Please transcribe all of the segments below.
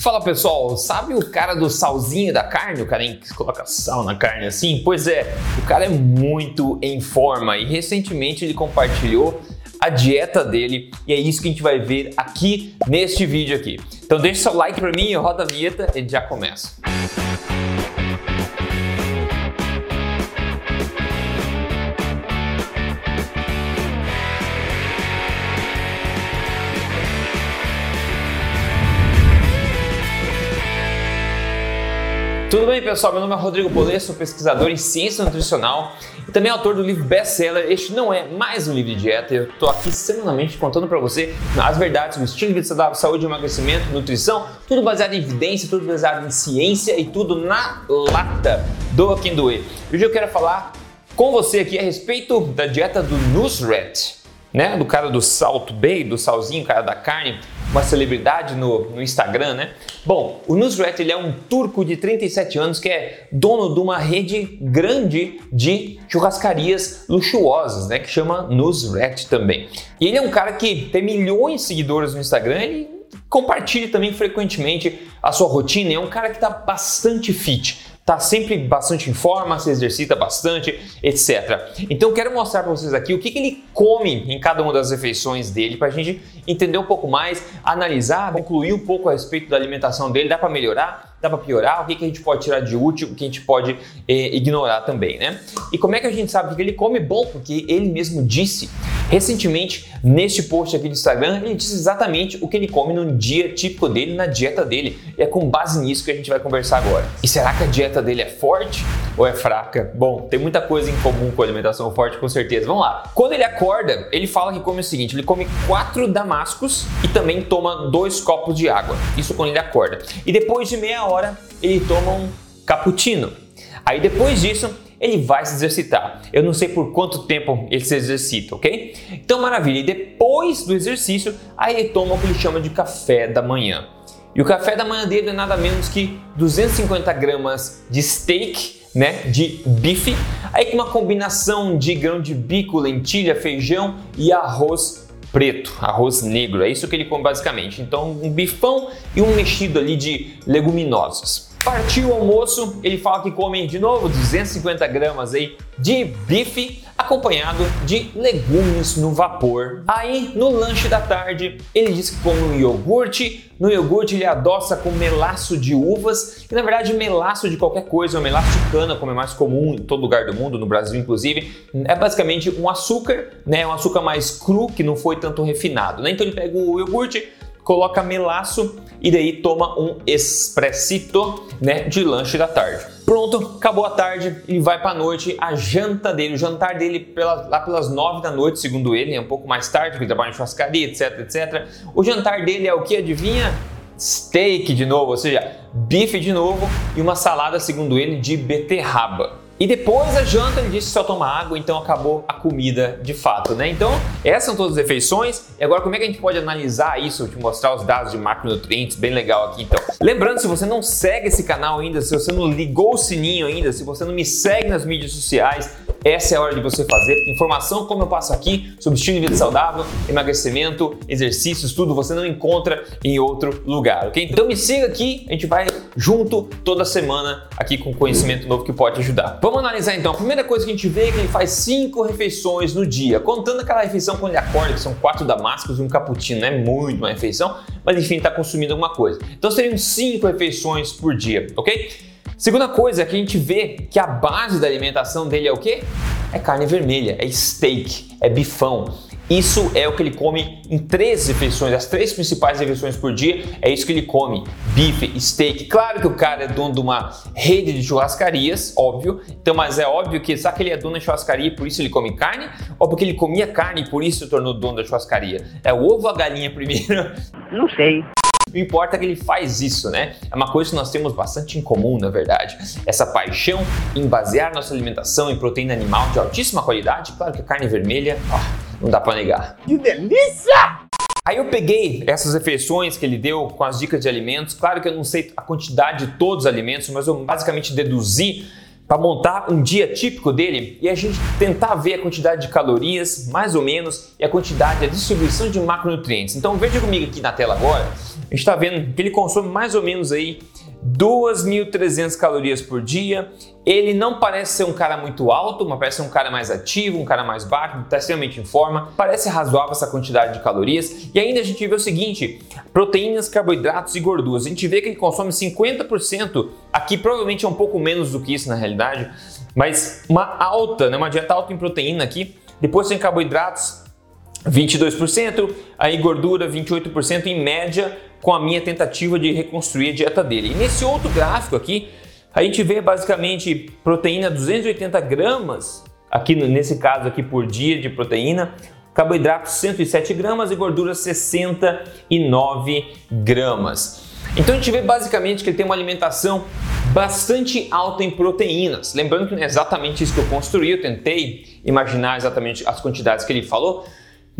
Fala pessoal, sabe o cara do salzinho da carne? O cara que coloca sal na carne assim? Pois é, o cara é muito em forma e recentemente ele compartilhou a dieta dele e é isso que a gente vai ver aqui neste vídeo aqui. Então deixa seu like para mim, roda a vinheta e já começa. Tudo bem, pessoal? Meu nome é Rodrigo Bolê, sou pesquisador em ciência nutricional e também autor do livro best-seller Este Não É Mais Um Livro de Dieta. Eu estou aqui semanalmente contando para você as verdades do estilo de vida saudável, saúde, emagrecimento, nutrição, tudo baseado em evidência, tudo baseado em ciência e tudo na lata do quem doer. Hoje eu quero falar com você aqui a respeito da dieta do Nusret, né? Do cara do salto bem, do salzinho, cara da carne uma celebridade no, no Instagram, né? Bom, o Nusret ele é um turco de 37 anos que é dono de uma rede grande de churrascarias luxuosas, né? Que chama Nusret também. E ele é um cara que tem milhões de seguidores no Instagram, ele compartilha também frequentemente a sua rotina, é um cara que está bastante fit tá sempre bastante em forma, se exercita bastante, etc. Então quero mostrar para vocês aqui o que, que, ele come em cada uma das refeições dele para a gente entender um pouco mais, analisar, concluir um pouco a respeito da alimentação dele, dá para melhorar? dá para piorar, o que, que a gente pode tirar de útil, o que a gente pode eh, ignorar também, né? E como é que a gente sabe que ele come bom? Porque ele mesmo disse recentemente neste post aqui do Instagram, ele disse exatamente o que ele come no dia típico dele, na dieta dele. E é com base nisso que a gente vai conversar agora. E será que a dieta dele é forte ou é fraca? Bom, tem muita coisa em comum com a alimentação forte, com certeza. Vamos lá. Quando ele acorda, ele fala que come o seguinte: ele come quatro damascos e também toma dois copos de água. Isso quando ele acorda. E depois de meia hora ele toma um cappuccino. Aí depois disso ele vai se exercitar. Eu não sei por quanto tempo ele se exercita, ok? Então maravilha. E depois do exercício, aí ele toma o que ele chama de café da manhã. E o café da manhã dele é nada menos que 250 gramas de steak, né, de bife, aí com uma combinação de grão de bico, lentilha, feijão e arroz preto, arroz negro. É isso que ele come basicamente. Então, um bifão e um mexido ali de leguminosas. Partiu o almoço, ele fala que come de novo 250 gramas aí de bife acompanhado de legumes no vapor. Aí no lanche da tarde ele diz que come um iogurte, no iogurte ele adoça com melaço de uvas, que na verdade melaço de qualquer coisa, o melaço de cana, como é mais comum em todo lugar do mundo, no Brasil inclusive, é basicamente um açúcar, né, um açúcar mais cru que não foi tanto refinado, né? Então ele pega o iogurte, coloca melaço e daí toma um expressito, né, de lanche da tarde. Pronto, acabou a tarde, ele vai para a noite, a janta dele, o jantar dele pela, lá pelas nove da noite, segundo ele, é um pouco mais tarde, porque ele trabalha em churrascaria, etc, etc. O jantar dele é o que, adivinha? Steak de novo, ou seja, bife de novo e uma salada, segundo ele, de beterraba. E depois da janta ele disse que só toma água, então acabou a comida de fato, né? Então, essas são todas as refeições. E agora, como é que a gente pode analisar isso? Te mostrar os dados de macronutrientes, bem legal aqui então. Lembrando, se você não segue esse canal ainda, se você não ligou o sininho ainda, se você não me segue nas mídias sociais, essa é a hora de você fazer, porque informação como eu passo aqui sobre estilo de vida saudável, emagrecimento, exercícios, tudo você não encontra em outro lugar, ok? Então me siga aqui, a gente vai junto toda semana aqui com conhecimento novo que pode ajudar. Vamos analisar então. A primeira coisa que a gente vê é que ele faz cinco refeições no dia, contando aquela refeição quando ele acorda, que são quatro damascos e um cappuccino, é muito uma refeição, mas enfim, está consumindo alguma coisa. Então seriam cinco refeições por dia, ok? Segunda coisa que a gente vê que a base da alimentação dele é o quê? É carne vermelha, é steak, é bifão. Isso é o que ele come em três refeições, as três principais refeições por dia, é isso que ele come: bife, steak. Claro que o cara é dono de uma rede de churrascarias, óbvio. Então, mas é óbvio que será que ele é dono da churrascaria e por isso ele come carne? Ou porque ele comia carne e por isso se tornou dono da churrascaria? É o ovo ou a galinha primeiro? Não sei. O importa é que ele faz isso, né? É uma coisa que nós temos bastante em comum, na verdade. Essa paixão em basear nossa alimentação em proteína animal de altíssima qualidade. Claro que a carne vermelha, ó, não dá para negar. Que delícia! Aí eu peguei essas refeições que ele deu com as dicas de alimentos. Claro que eu não sei a quantidade de todos os alimentos, mas eu basicamente deduzi para montar um dia típico dele e a gente tentar ver a quantidade de calorias, mais ou menos, e a quantidade, a distribuição de macronutrientes. Então veja comigo aqui na tela agora, a gente está vendo que ele consome mais ou menos aí 2.300 calorias por dia. Ele não parece ser um cara muito alto, mas parece ser um cara mais ativo, um cara mais baixo, está extremamente em forma. Parece razoável essa quantidade de calorias. E ainda a gente vê o seguinte: proteínas, carboidratos e gorduras. A gente vê que ele consome 50%. Aqui provavelmente é um pouco menos do que isso na realidade, mas uma alta, né, uma dieta alta em proteína aqui. Depois tem carboidratos, 22%, aí gordura 28% em média com a minha tentativa de reconstruir a dieta dele. E nesse outro gráfico aqui, a gente vê basicamente proteína 280 gramas, aqui nesse caso aqui por dia de proteína, carboidratos 107 gramas e gordura 69 gramas. Então a gente vê basicamente que ele tem uma alimentação bastante alta em proteínas. Lembrando que não é exatamente isso que eu construí, eu tentei imaginar exatamente as quantidades que ele falou,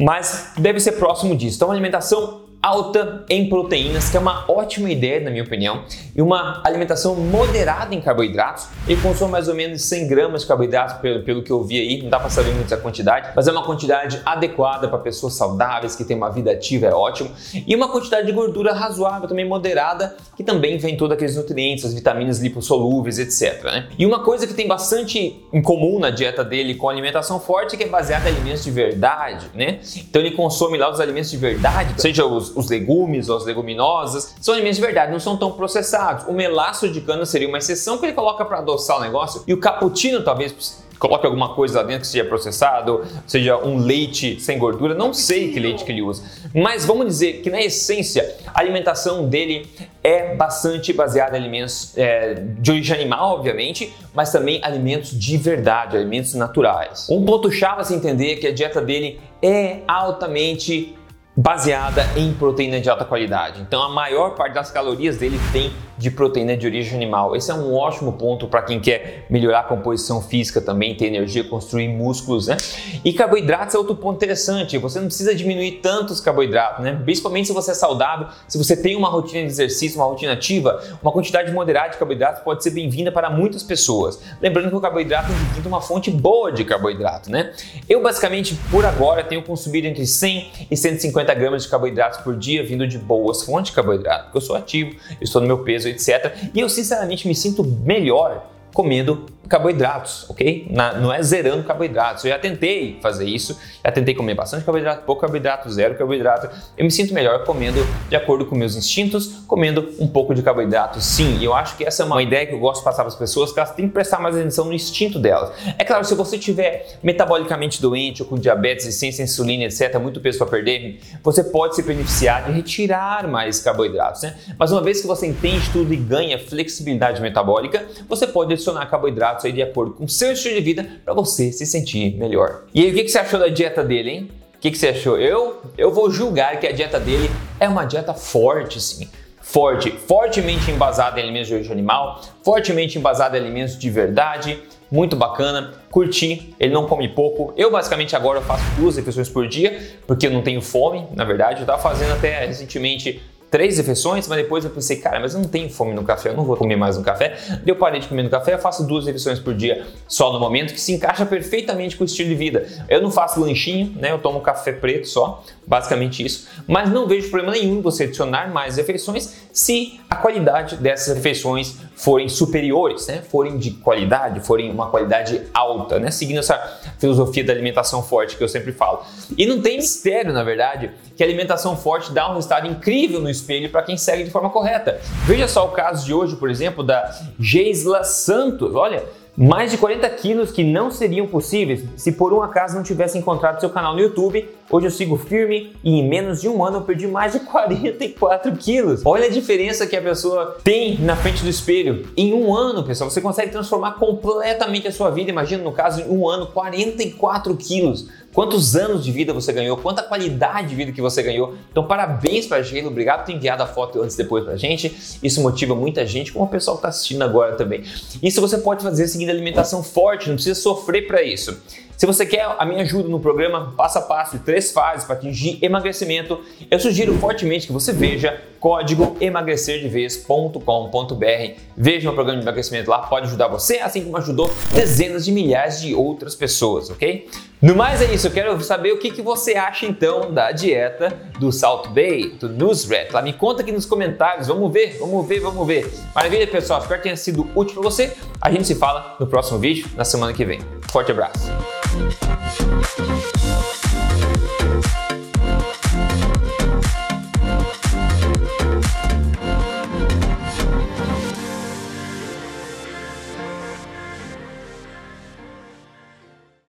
mas deve ser próximo disso. Então, alimentação alta em proteínas, que é uma ótima ideia, na minha opinião, e uma alimentação moderada em carboidratos. Ele consome mais ou menos 100 gramas de carboidratos, pelo, pelo que eu vi aí, não dá para saber muito a quantidade, mas é uma quantidade adequada para pessoas saudáveis, que têm uma vida ativa, é ótimo. E uma quantidade de gordura razoável, também moderada, que também vem todos aqueles nutrientes, as vitaminas lipossolúveis, etc. Né? E uma coisa que tem bastante em comum na dieta dele com a alimentação forte é que é baseada em alimentos de verdade, né? Então ele consome lá os alimentos de verdade, seja os os, legumes ou as leguminosas, são alimentos de verdade, não são tão processados. O melaço de cana seria uma exceção que ele coloca para adoçar o negócio e o cappuccino talvez coloque alguma coisa lá dentro que seja processado, seja um leite sem gordura, não sei que leite que ele usa. Mas vamos dizer que na essência a alimentação dele é bastante baseada em alimentos é, de origem animal, obviamente, mas também alimentos de verdade, alimentos naturais. Um ponto chave a se entender é que a dieta dele é altamente baseada em proteína de alta qualidade. Então a maior parte das calorias dele tem de proteína de origem animal. Esse é um ótimo ponto para quem quer melhorar a composição física também, ter energia, construir músculos, né? E carboidratos é outro ponto interessante. Você não precisa diminuir tanto os carboidratos, né? Principalmente se você é saudável, se você tem uma rotina de exercício, uma rotina ativa, uma quantidade moderada de carboidratos pode ser bem-vinda para muitas pessoas. Lembrando que o carboidrato é uma fonte boa de carboidrato, né? Eu basicamente por agora tenho consumido entre 100 e 150 gramas de carboidratos por dia vindo de boas fontes de carboidrato, porque eu sou ativo, estou no meu peso etc. E eu sinceramente me sinto melhor comendo carboidratos, ok? Na, não é zerando carboidratos. Eu já tentei fazer isso, já tentei comer bastante carboidrato, pouco carboidrato, zero carboidrato. Eu me sinto melhor comendo de acordo com meus instintos, comendo um pouco de carboidrato, sim. E eu acho que essa é uma ideia que eu gosto de passar para as pessoas, que elas têm que prestar mais atenção no instinto delas. É claro, se você estiver metabolicamente doente ou com diabetes, resistência insulina, etc., muito peso para perder, você pode se beneficiar de retirar mais carboidratos, né? Mas uma vez que você entende tudo e ganha flexibilidade metabólica, você pode adicionar carboidratos aí de acordo com o seu estilo de vida para você se sentir melhor. E aí, o que, você achou da dieta dele, hein? O que, que você achou? Eu, eu vou julgar que a dieta dele é uma dieta forte, sim forte, fortemente embasada em alimentos de origem animal, fortemente embasada em alimentos de verdade, muito bacana, curti, ele não come pouco. Eu basicamente agora faço duas refeições por dia, porque eu não tenho fome, na verdade. Eu estava fazendo até recentemente três refeições, mas depois eu pensei, cara, mas eu não tenho fome no café, eu não vou comer mais um café. Eu parei de comer no café, eu faço duas refeições por dia só no momento, que se encaixa perfeitamente com o estilo de vida. Eu não faço lanchinho, né? Eu tomo café preto só, basicamente isso. Mas não vejo problema nenhum em você adicionar mais refeições se a qualidade dessas refeições forem superiores, né? Forem de qualidade, forem uma qualidade alta, né? Seguindo essa filosofia da alimentação forte que eu sempre falo. E não tem mistério, na verdade, que a alimentação forte dá um resultado incrível no espelho para quem segue de forma correta. Veja só o caso de hoje, por exemplo, da Geisla Santos. Olha, mais de 40 quilos que não seriam possíveis se por um acaso não tivesse encontrado seu canal no YouTube Hoje eu sigo firme e em menos de um ano eu perdi mais de 44 quilos. Olha a diferença que a pessoa tem na frente do espelho. Em um ano, pessoal, você consegue transformar completamente a sua vida. Imagina, no caso, em um ano, 44 quilos. Quantos anos de vida você ganhou? Quanta qualidade de vida que você ganhou? Então, parabéns para a Sheila. Obrigado por ter enviado a foto antes e depois para a gente. Isso motiva muita gente, como o pessoal que está assistindo agora também. Isso você pode fazer seguindo alimentação forte, não precisa sofrer para isso. Se você quer a minha ajuda no programa passo a passo de três fases para atingir emagrecimento, eu sugiro fortemente que você veja código emagrecerdevez.com.br. Veja meu programa de emagrecimento lá, pode ajudar você, assim como ajudou dezenas de milhares de outras pessoas, ok? No mais é isso, eu quero saber o que, que você acha então da dieta do Salt Bay, do Nusret. Lá me conta aqui nos comentários, vamos ver, vamos ver, vamos ver. Maravilha, pessoal, espero que tenha sido útil para você. A gente se fala no próximo vídeo, na semana que vem. Forte abraço.